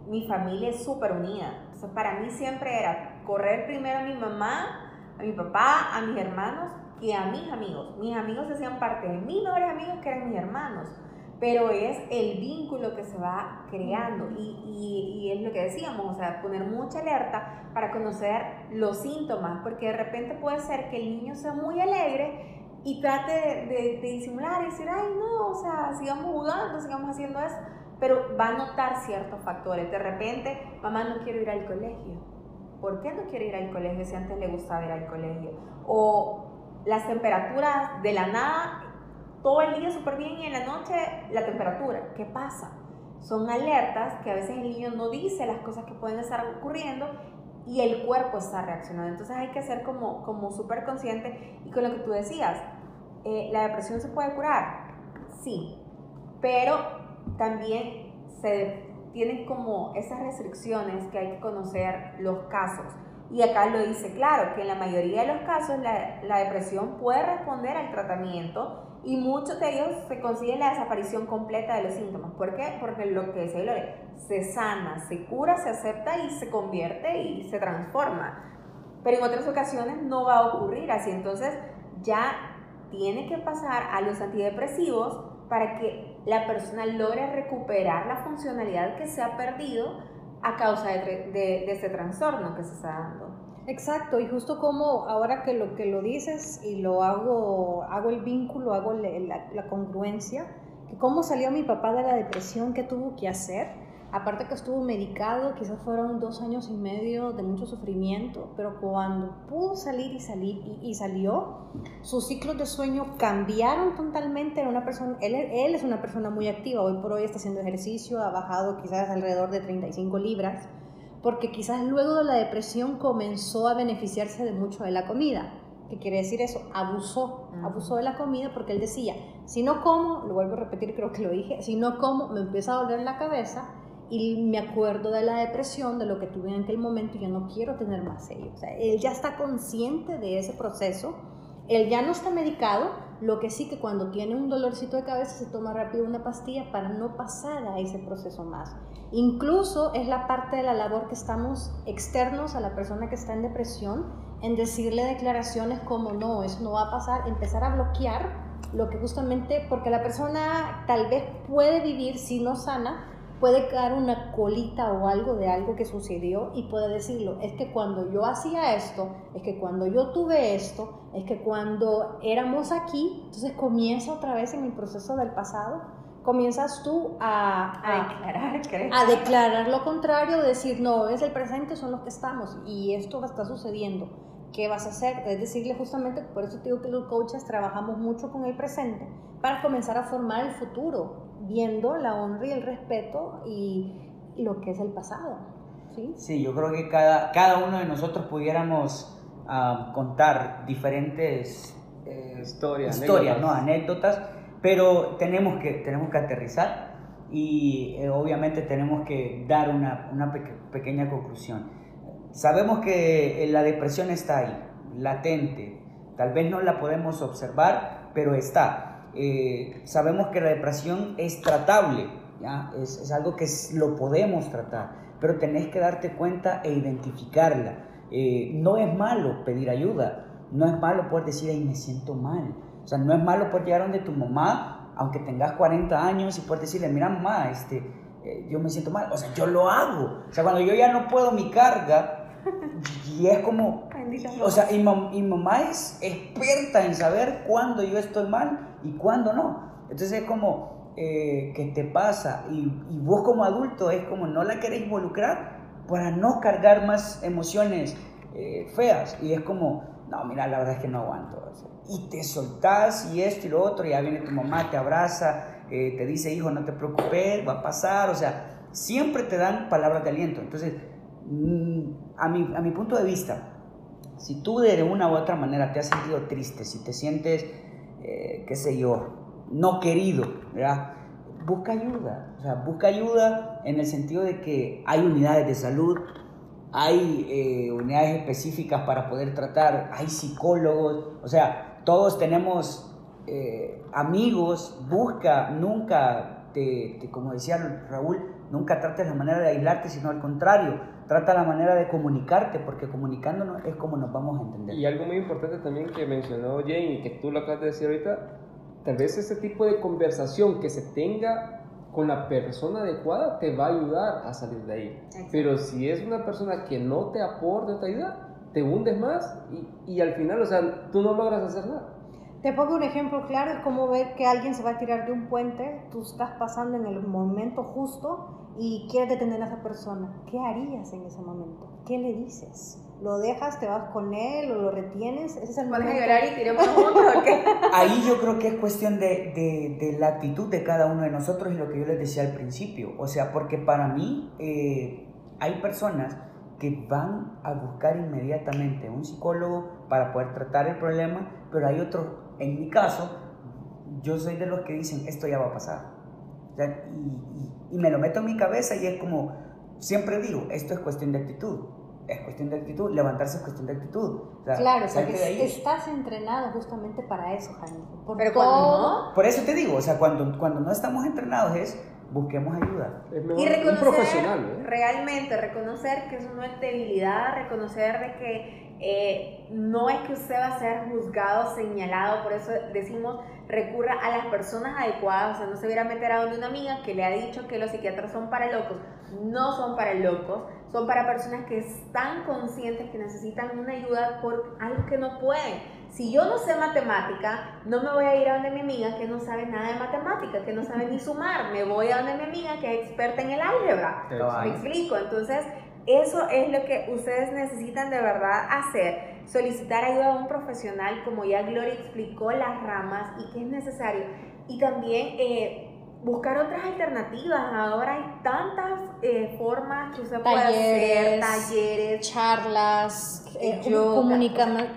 mi familia es súper unida. Para mí siempre era correr primero a mi mamá, a mi papá, a mis hermanos, que a mis amigos. Mis amigos hacían parte de mis mejores amigos, que eran mis hermanos pero es el vínculo que se va creando y, y, es lo que decíamos, o sea, poner mucha alerta para conocer los síntomas, porque de repente puede ser que el niño sea muy alegre y trate de, de, disimular y decir, ay no, o sea, sigamos jugando, sigamos haciendo eso, pero va a notar ciertos factores. De repente, mamá no quiere ir al colegio. ¿Por qué no quiere ir al colegio si antes le gustaba ir al colegio? O las temperaturas de la nada todo el día súper bien y en la noche la temperatura. ¿Qué pasa? Son alertas que a veces el niño no dice las cosas que pueden estar ocurriendo y el cuerpo está reaccionando. Entonces hay que ser como, como súper consciente y con lo que tú decías, eh, ¿la depresión se puede curar? Sí, pero también se tienen como esas restricciones que hay que conocer los casos. Y acá lo dice claro, que en la mayoría de los casos la, la depresión puede responder al tratamiento y muchos de ellos se consiguen la desaparición completa de los síntomas. ¿Por qué? Porque lo que dice Lore, se sana, se cura, se acepta y se convierte y se transforma. Pero en otras ocasiones no va a ocurrir así. Entonces ya tiene que pasar a los antidepresivos para que la persona logre recuperar la funcionalidad que se ha perdido a causa de, de, de ese trastorno que se está dando. Exacto, y justo como ahora que lo que lo dices y lo hago, hago el vínculo, hago la, la, congruencia, que cómo salió mi papá de la depresión, qué tuvo que hacer, aparte que estuvo medicado, quizás fueron dos años y medio de mucho sufrimiento, pero cuando pudo salir y, salir, y, salió, sus ciclos de sueño cambiaron totalmente, era una persona, él, él es una persona muy activa, hoy por hoy está haciendo ejercicio, ha bajado quizás alrededor de 35 libras, porque quizás luego de la depresión comenzó a beneficiarse de mucho de la comida. ¿Qué quiere decir eso? Abusó, abusó de la comida porque él decía, si no como, lo vuelvo a repetir, creo que lo dije, si no como me empieza a doler la cabeza y me acuerdo de la depresión, de lo que tuve en aquel momento y yo no quiero tener más ello. O sea, él ya está consciente de ese proceso, él ya no está medicado, lo que sí que cuando tiene un dolorcito de cabeza se toma rápido una pastilla para no pasar a ese proceso más. Incluso es la parte de la labor que estamos externos a la persona que está en depresión, en decirle declaraciones como no, eso no va a pasar, empezar a bloquear lo que justamente, porque la persona tal vez puede vivir si no sana, puede quedar una colita o algo de algo que sucedió y puede decirlo, es que cuando yo hacía esto, es que cuando yo tuve esto, es que cuando éramos aquí, entonces comienza otra vez en el proceso del pasado comienzas tú a, declarar, a declarar lo contrario, decir, no, es el presente, son los que estamos y esto está sucediendo. ¿Qué vas a hacer? Es decirle justamente, por eso te digo que los coaches trabajamos mucho con el presente para comenzar a formar el futuro, viendo la honra y el respeto y, lo que es el pasado. ¿sí? sí, yo creo que cada, cada uno de nosotros pudiéramos ah, contar diferentes eh, historias, historias anécdotas. ¿no? anécdotas pero tenemos que, tenemos que aterrizar y eh, obviamente tenemos que dar una, una pequeña conclusión. Sabemos que eh, la depresión está ahí, latente, tal vez no la podemos observar, pero está. Eh, sabemos que la depresión es tratable, ¿ya? Es, es, algo que lo podemos tratar, pero tenés que darte cuenta e identificarla. no es malo pedir ayuda, no es malo poder decir, ay, me siento mal o sea, no es malo por llegar donde tu mamá, aunque tengas 40 años, y poder decirle, mira mamá, este, eh, yo me siento mal. O sea, yo lo hago. O sea, cuando yo ya no puedo mi carga, y es como... o sea, y, y, mamá es experta en saber cuándo yo estoy mal y cuándo no. Entonces es como, eh, ¿qué te pasa? Y, y, vos como adulto es como, no la querés involucrar, para no cargar más emociones eh, feas. Y es como, no, mira, la verdad es que no aguanto. Y te soltás y esto y lo otro, y ya viene tu mamá, te abraza, eh, te dice, hijo, no te preocupes, va a pasar. O sea, siempre te dan palabras de aliento. Entonces, mm, a mi, a mi punto de vista, si tú de una u otra manera te has sentido triste, si te sientes, eh, qué sé yo, no querido, ¿verdad? Busca ayuda, o sea, busca ayuda en el sentido de que hay unidades de salud, hay eh, unidades específicas para poder tratar, hay psicólogos, o sea, todos tenemos eh, amigos, busca, nunca, te, como decía Raúl, nunca trates la manera de aislarte, sino al contrario, trata la manera de comunicarte, porque comunicándonos es como nos vamos a entender. Y algo muy importante también que mencionó Jane y que tú lo acabas de decir ahorita, tal vez ese tipo de conversación que se tenga con la persona adecuada te va a ayudar a salir de ahí. Pero si es una persona que no te aporta, te ayuda, te hundes más y, y al final, o sea, tú no logras hacer nada. Te pongo un ejemplo claro, es como ver que alguien se va a tirar de un puente, tú estás pasando en el momento justo y quieres detener a esa persona. ¿Qué harías en ese momento? ¿Qué le dices? ¿Lo dejas, te vas con él o lo retienes? Ese es el momento. llorar y tiremos juntos Ahí yo creo que es cuestión de, de, de, la actitud de cada uno de nosotros y lo que yo les decía al principio. O sea, porque para mí eh, hay personas que van a buscar inmediatamente un psicólogo para poder tratar el problema, pero hay otros, en mi caso, yo soy de los que dicen, esto ya va a pasar. y, y, me lo meto en mi cabeza y es como, siempre digo, esto es cuestión de actitud. Es cuestión de actitud, levantarse es cuestión de actitud. claro, porque estás entrenado justamente para eso, Jaime. Pero cuando no. Por eso te digo, o sea, cuando, cuando no estamos entrenados es busquemos ayuda. y reconocer, un profesional. Realmente, reconocer que eso no es debilidad, reconocer de que eh, no es que usted va a ser juzgado, señalado, por eso decimos recurra a las personas adecuadas, o sea, no se hubiera meter a donde una amiga que le ha dicho que los psiquiatras son para locos, no son para locos, son para personas que están conscientes que necesitan una ayuda por algo que no pueden si yo no sé matemática, no me voy a ir a donde mi amiga que no sabe nada de matemática, que no sabe ni sumar. Me voy a donde mi amiga que es experta en el álgebra. Me explico. Entonces, eso es lo que ustedes necesitan de verdad hacer. Solicitar ayuda a un profesional, como ya Gloria explicó las ramas y qué es necesario. Y también eh, buscar otras alternativas. Ahora hay tantas eh, formas que usted puede hacer, talleres, charlas, eh,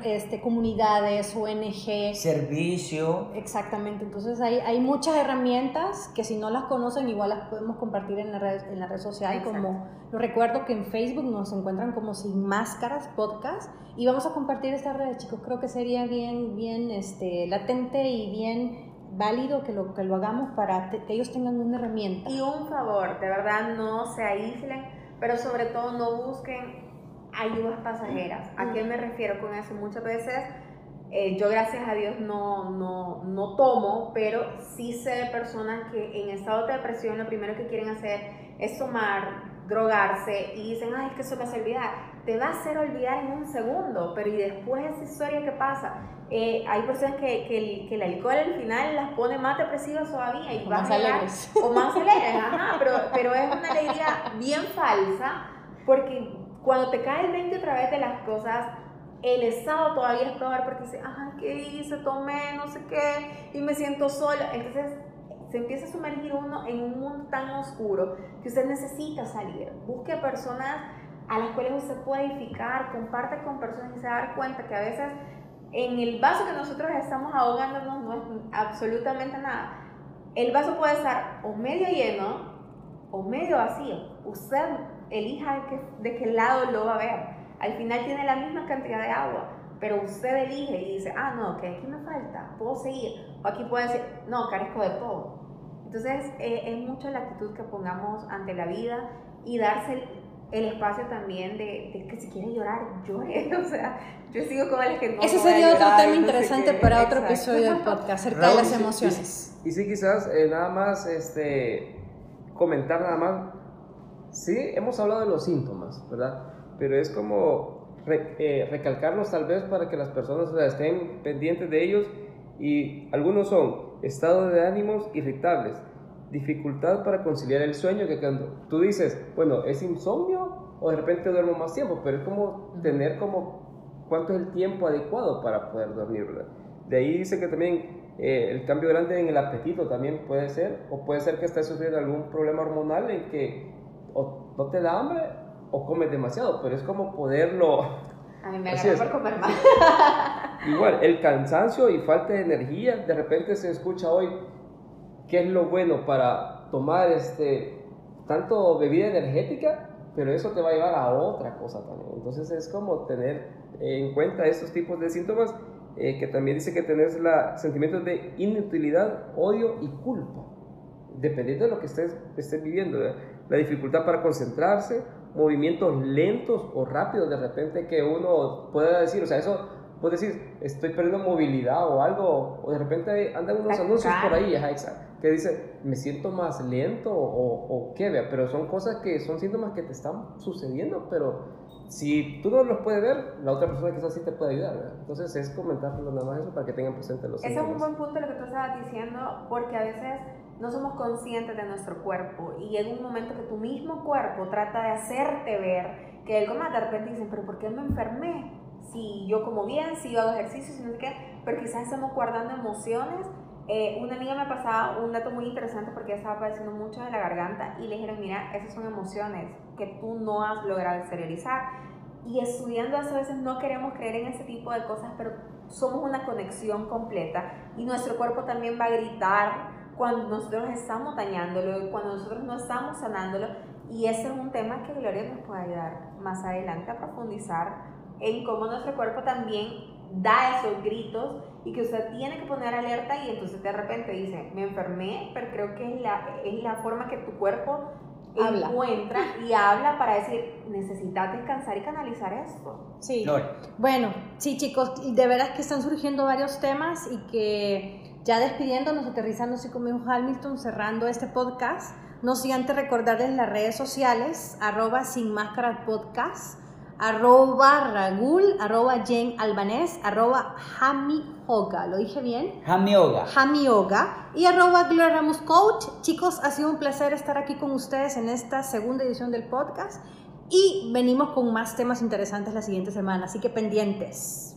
este, comunidades, ONG. Servicio. Exactamente, entonces hay, hay muchas herramientas que si no las conocen igual las podemos compartir en la red, en la red social. Como lo recuerdo que en Facebook nos encuentran como Sin Máscaras Podcast y vamos a compartir esta red, chicos. Creo que sería bien, bien este, latente y bien válido que lo, que lo hagamos para que ellos tengan una herramienta. Y un favor, de verdad no se aíslen, pero sobre todo no busquen ayudas pasajeras. ¿A qué me refiero con eso? Muchas veces eh, yo gracias a Dios no, no, no tomo, pero sí sé de personas que en estado de depresión lo primero que quieren hacer es tomar, drogarse y dicen, ay, es que eso me hace olvidar. Te va a hacer olvidar en un segundo, pero ¿y después esa historia qué pasa? Eh, hay personas que, que, el, que, el, alcohol al final las pone más depresivas todavía y o más alegres. O más alegres, ajá, pero, pero es una alegría bien falsa porque cuando te cae el 20 a través de las cosas, el estado todavía es peor porque dice, ay, ¿qué hice? Tomé, no sé qué, y me siento sola. Entonces se empieza a sumergir uno en un mundo tan oscuro que usted necesita salir. Busque personas a las cuales usted puede edificar, comparte con personas y se dar cuenta que a veces en el vaso que nosotros estamos ahogándonos no es absolutamente nada. El vaso puede estar o medio lleno o medio vacío. Usted elija de qué, de qué lado lo va a ver. Al final tiene la misma cantidad de agua, pero usted elige y dice, ah, no, que aquí me falta, puedo seguir. O aquí puede decir, no, carezco de todo. Entonces, eh, es mucho la actitud que pongamos ante la vida y darse el espacio también de, que si quiere llorar, llore. O sea, yo sigo con el que no. Ese sería otro tema interesante para otro episodio del podcast, acerca de las emociones. Y, sí, quizás eh, nada más este, comentar nada más. Sí, hemos hablado de los síntomas, ¿verdad? Pero es como eh, recalcarlos tal vez para que las personas estén pendientes de ellos. Y algunos son estado de ánimos irritables, dificultad para conciliar el sueño, que cuando tú dices, bueno, ¿es insomnio o de repente duermo más tiempo? Pero es como tener como cuánto es el tiempo adecuado para poder dormir, ¿verdad? De ahí dice que también eh, el cambio grande en el apetito también puede ser, o puede ser que estés sufriendo algún problema hormonal en que o no te da hambre o comes demasiado, pero es como poderlo... A mí me agarra por comer más. Igual, el cansancio y falta de energía, de repente se escucha hoy, ¿qué es lo bueno para tomar este, tanto bebida energética? Pero eso te va a llevar a otra cosa también. Entonces es como tener en cuenta estos tipos de síntomas eh, que también dice que tenés la, sentimientos de inutilidad, odio y culpa, dependiendo de lo que estés, estés viviendo. La dificultad para concentrarse, movimientos lentos o rápidos de repente que uno pueda decir, o sea, eso puede decir, estoy perdiendo movilidad o algo, o de repente andan unos anuncios por ahí, que dice, me siento más lento o, o qué, vea, pero son cosas que son síntomas que te están sucediendo, pero si tú no los puedes ver, la otra persona quizás sí te puede ayudar. ¿verdad? Entonces es comentarlo nada más eso para que tengan presente los Ese es un buen punto lo que tú estabas diciendo, porque a veces no somos conscientes de nuestro cuerpo y llega un momento que tu mismo cuerpo trata de hacerte ver que él como de repente dicen, pero ¿por qué me enfermé? Si yo como bien, si yo hago ejercicio, si no qué, pero quizás estamos guardando emociones eh, una amiga me pasaba un dato muy interesante porque ella estaba padeciendo mucho de la garganta y le dijeron, mira, esas son emociones que tú no has logrado exteriorizar. Y estudiando eso a veces no queremos creer en ese tipo de cosas, pero somos una conexión completa y nuestro cuerpo también va a gritar cuando nosotros estamos dañándolo, cuando nosotros no estamos sanándolo. Y ese es un tema que Gloria nos puede ayudar más adelante a profundizar en cómo nuestro cuerpo también da esos gritos y que usted tiene que poner alerta y entonces de repente dice, me enfermé, pero creo que es la, es la forma que tu cuerpo encuentra y habla para decir, necesitas descansar y canalizar esto. Sí. Bueno, sí chicos, de veras que están surgiendo varios temas y que ya despidiéndonos, aterrizando así como Hamilton, cerrando este podcast, no sin antes recordarles las redes sociales, arroba sin máscara podcast, arroba Ragul, arroba Jen Albanés, arroba Hoga, ¿lo dije bien? Hamioga. Hamioga y arroba Gloria Ramos Coach. Chicos, ha sido un placer estar aquí con ustedes en esta segunda edición del podcast y venimos con más temas interesantes la siguiente semana, así que pendientes.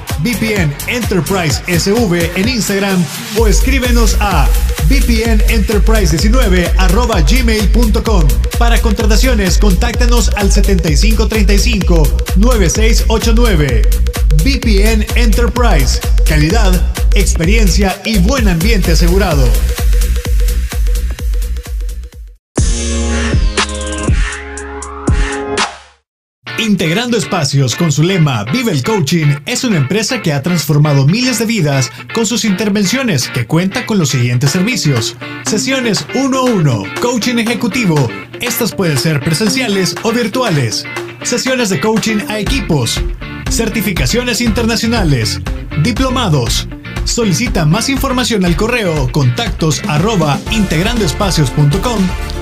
VPN Enterprise SV en Instagram o escríbenos a vpnenterprise19 Para contrataciones, contáctanos al 7535-9689. VPN Enterprise. Calidad, experiencia y buen ambiente asegurado. Integrando Espacios con su lema Vive el Coaching es una empresa que ha transformado miles de vidas con sus intervenciones que cuenta con los siguientes servicios. Sesiones 1 a 1, coaching ejecutivo, estas pueden ser presenciales o virtuales. Sesiones de coaching a equipos, certificaciones internacionales, diplomados. Solicita más información al correo contactos arroba integrandoespacios.com